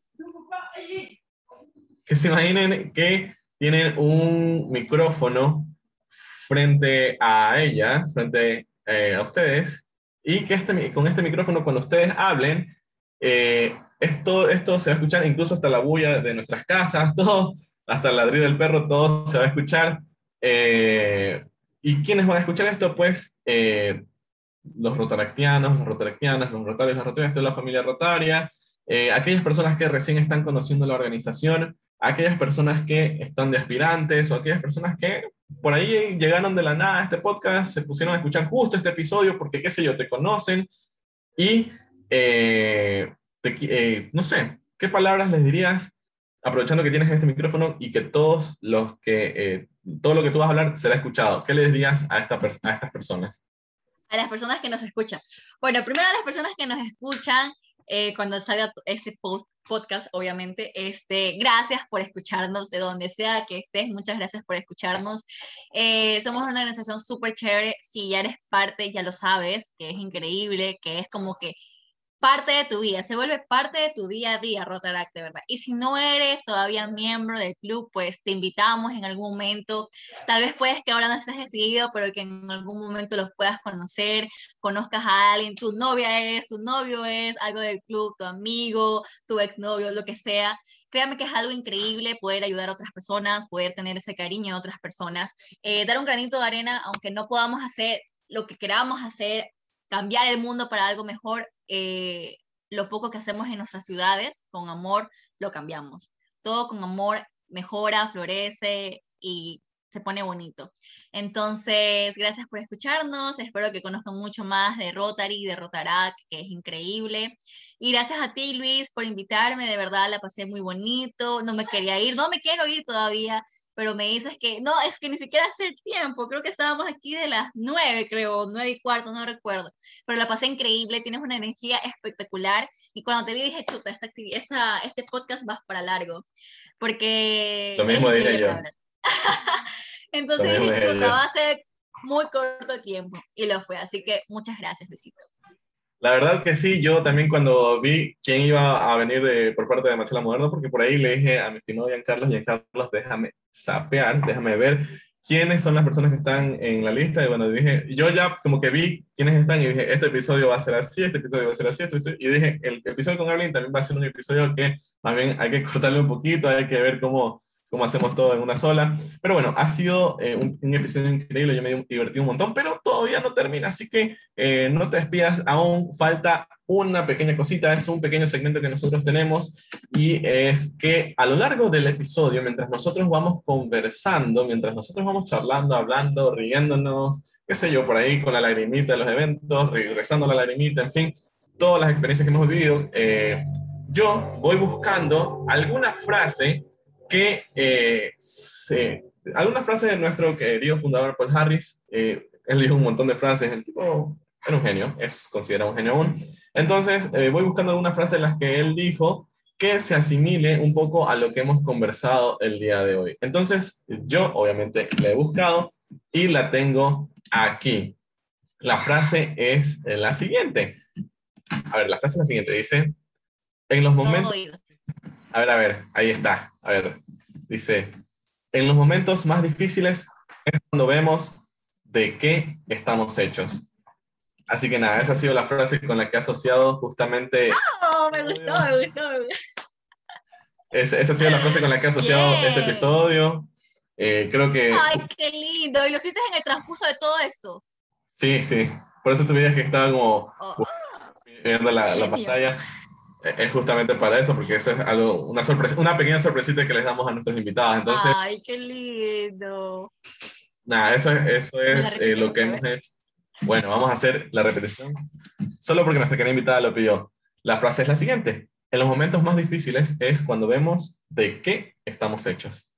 que se imaginen que tienen un micrófono frente a ellas, frente a ustedes, y que este, con este micrófono cuando ustedes hablen, eh, esto, esto se va a escuchar incluso hasta la bulla de nuestras casas, todo, hasta el ladrido del perro, todo se va a escuchar. Eh, ¿Y quiénes van a escuchar esto? Pues eh, los rotaractianos, las rotaractianas, los rotarios, las rotarias, toda la familia rotaria, eh, aquellas personas que recién están conociendo la organización, aquellas personas que están de aspirantes o aquellas personas que por ahí llegaron de la nada a este podcast, se pusieron a escuchar justo este episodio porque, qué sé yo, te conocen y, eh, eh, no sé, ¿qué palabras les dirías aprovechando que tienes este micrófono y que todos los que, todo lo que tú vas a hablar será escuchado? ¿Qué les dirías a, esta, a estas personas? A las personas que nos escuchan. Bueno, primero a las personas que nos escuchan, eh, cuando salga este post, podcast, obviamente. Este, gracias por escucharnos de donde sea que estés. Muchas gracias por escucharnos. Eh, somos una organización súper chévere. Si ya eres parte, ya lo sabes, que es increíble, que es como que parte de tu vida, se vuelve parte de tu día a día, Rotaract, de verdad. Y si no eres todavía miembro del club, pues te invitamos en algún momento. Tal vez puedes que ahora no estés decidido, pero que en algún momento los puedas conocer, conozcas a alguien, tu novia es, tu novio es, algo del club, tu amigo, tu exnovio, lo que sea. Créame que es algo increíble poder ayudar a otras personas, poder tener ese cariño a otras personas, eh, dar un granito de arena, aunque no podamos hacer lo que queramos hacer, cambiar el mundo para algo mejor, eh, lo poco que hacemos en nuestras ciudades, con amor, lo cambiamos. Todo con amor mejora, florece y se pone bonito. Entonces, gracias por escucharnos. Espero que conozcan mucho más de Rotary, de Rotarac, que es increíble. Y gracias a ti, Luis, por invitarme. De verdad, la pasé muy bonito. No me quería ir, no me quiero ir todavía, pero me dices que no, es que ni siquiera hace tiempo, creo que estábamos aquí de las nueve, creo, nueve y cuarto, no recuerdo, pero la pasé increíble, tienes una energía espectacular y cuando te vi dije, chuta, esta, esta, este podcast va para largo, porque... Lo mismo dije yo. Entonces dije, chuta, va a ser muy corto tiempo y lo fue, así que muchas gracias, besito. La verdad que sí, yo también cuando vi quién iba a venir de, por parte de Machela Moderno, porque por ahí le dije a mi estimado Giancarlos, Giancarlos, déjame sapear, déjame ver quiénes son las personas que están en la lista. Y bueno, dije, yo ya como que vi quiénes están y dije, este episodio va a ser así, este episodio va a ser así, este y dije, el episodio con Evelyn también va a ser un episodio que también hay que cortarle un poquito, hay que ver cómo como hacemos todo en una sola. Pero bueno, ha sido eh, un, episodio increíble, yo me divertí un montón, pero todavía no termina, así que eh, no te despidas, aún falta una pequeña cosita, es un pequeño segmento que nosotros tenemos y es que a lo largo del episodio, mientras nosotros vamos conversando, mientras nosotros vamos charlando, hablando, riéndonos, qué sé yo, por ahí con la lagrimita de los eventos, regresando la lagrimita, en fin, todas las experiencias que hemos vivido, eh, yo voy buscando alguna frase que eh, algunas frases de nuestro querido fundador Paul Harris, eh, él dijo un montón de frases, el tipo era un genio, es considerado un genio aún. Entonces, eh, voy buscando algunas frases en las que él dijo que se asimile un poco a lo que hemos conversado el día de hoy. Entonces, yo obviamente la he buscado y la tengo aquí. La frase es la siguiente. A ver, la frase es la siguiente. Dice, en los momentos... A ver, a ver, ahí está. A ver, dice, en los momentos más difíciles es cuando vemos de qué estamos hechos. Así que nada, esa ha sido la frase con la que he asociado justamente... ¡Oh, me gustó, me gustó! esa ha sido la frase con la que he asociado este episodio. Eh, creo que... ¡Ay, qué lindo! ¿Y lo hiciste en el transcurso de todo esto? Sí, sí. Por eso te veías que estaba como... Oh. viendo la, la pantalla es justamente para eso, porque eso es algo, una, sorpresa, una pequeña sorpresita que les damos a nuestros invitados. Entonces, ¡Ay, qué lindo! Nada, eso es, eso es eh, lo que hemos hecho. Bueno, vamos a hacer la repetición. Solo porque nuestra querida invitada lo pidió. La frase es la siguiente. En los momentos más difíciles es cuando vemos de qué estamos hechos.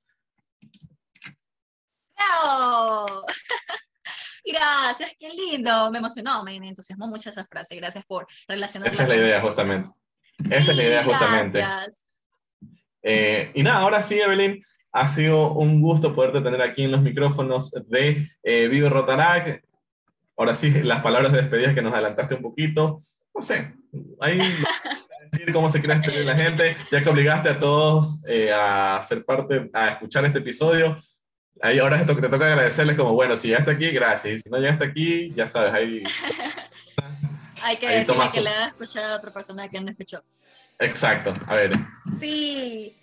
¡Bravo! Gracias, qué lindo. Me emocionó, me, entusiasmó mucho esa frase. Gracias por relacionar. Esa es la idea, justamente. Esa es la idea justamente. Eh, y nada, ahora sí, Evelyn, ha sido un gusto poderte tener aquí en los micrófonos de eh, Vive Rotarac. Ahora sí, las palabras de despedida que nos adelantaste un poquito. No sé, ahí decir cómo se quiere despedir la gente, ya que obligaste a todos eh, a ser parte, a escuchar este episodio. Ahí ahora esto que te toca agradecerles como, bueno, si ya está aquí, gracias. Si no llegaste aquí, ya sabes, ahí Hay que decirle que le a escuchar a otra persona que no escuchó. Exacto, a ver. Sí.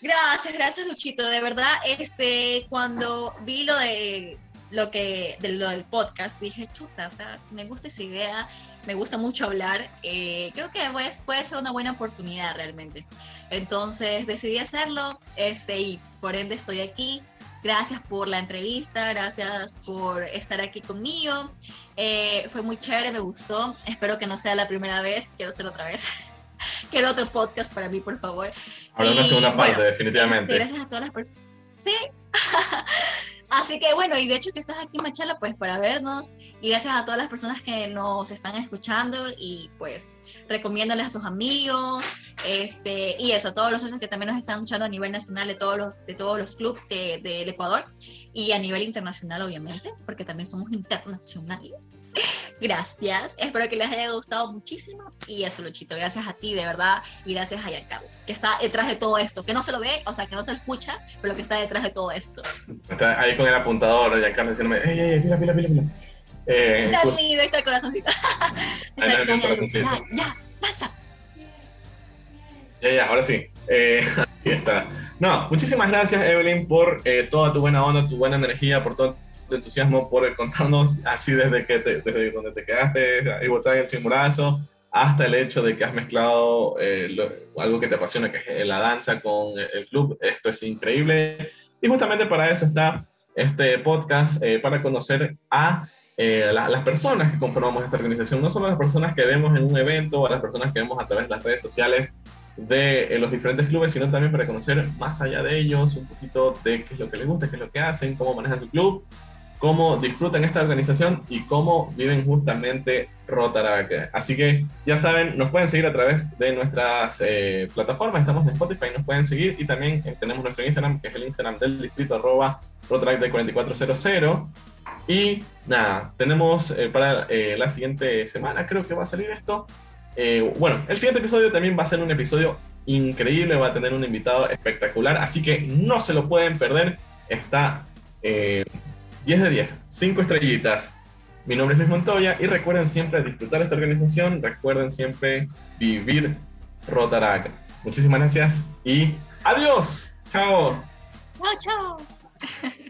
Gracias, gracias Luchito. De verdad, este, cuando vi lo de lo que, de lo del podcast, dije, chuta, o sea, me gusta esa idea, me gusta mucho hablar, eh, creo que pues, puede ser una buena oportunidad realmente. Entonces decidí hacerlo este, y por ende estoy aquí. Gracias por la entrevista, gracias por estar aquí conmigo. Eh, fue muy chévere, me gustó. Espero que no sea la primera vez, quiero ser otra vez. quiero otro podcast para mí, por favor. Ahora una segunda parte, definitivamente. Este, gracias a todas las personas. Sí. Así que bueno, y de hecho que estás aquí, Machala, pues para vernos. Y gracias a todas las personas que nos están escuchando y pues recomiéndales a sus amigos. Este, y eso, a todos los socios que también nos están escuchando a nivel nacional de todos los, de todos los clubes del de, Ecuador y a nivel internacional, obviamente, porque también somos internacionales. Gracias, espero que les haya gustado muchísimo y eso, Luchito, gracias a ti, de verdad, y gracias a Carlos, que está detrás de todo esto, que no se lo ve, o sea, que no se lo escucha, pero que está detrás de todo esto. Está ahí con el apuntador, Carlos diciéndome, ey, ey, mira, mira, mira, mira. Eh, está lindo, ahí está el corazoncito. está, ya, ya, ya, basta. Ya, ya, ahora sí. Eh, ahí está. No, muchísimas gracias, Evelyn, por eh, toda tu buena onda, tu buena energía, por todo tu entusiasmo, por contarnos así desde, que desde donde te quedaste y botar el chimborazo hasta el hecho de que has mezclado eh, algo que te apasiona, que es la danza, con el club. Esto es increíble. Y justamente para eso está este podcast, para conocer a eh, las personas que conformamos esta organización, no solo las personas que vemos en un evento o las personas que vemos a través de las redes sociales de eh, los diferentes clubes, sino también para conocer más allá de ellos un poquito de qué es lo que les gusta, qué es lo que hacen, cómo manejan su club, cómo disfrutan esta organización y cómo viven justamente Rotaract. Así que ya saben, nos pueden seguir a través de nuestras eh, plataformas, estamos en Spotify, nos pueden seguir y también tenemos nuestro Instagram, que es el Instagram del distrito arroba Rotaract de 4400 y nada, tenemos eh, para eh, la siguiente semana, creo que va a salir esto. Eh, bueno, el siguiente episodio también va a ser un episodio increíble, va a tener un invitado espectacular, así que no se lo pueden perder. Está 10 de 10, 5 estrellitas. Mi nombre es Luis Montoya y recuerden siempre disfrutar esta organización, recuerden siempre vivir Rotarac. Muchísimas gracias y adiós. Chao. Chao, chao.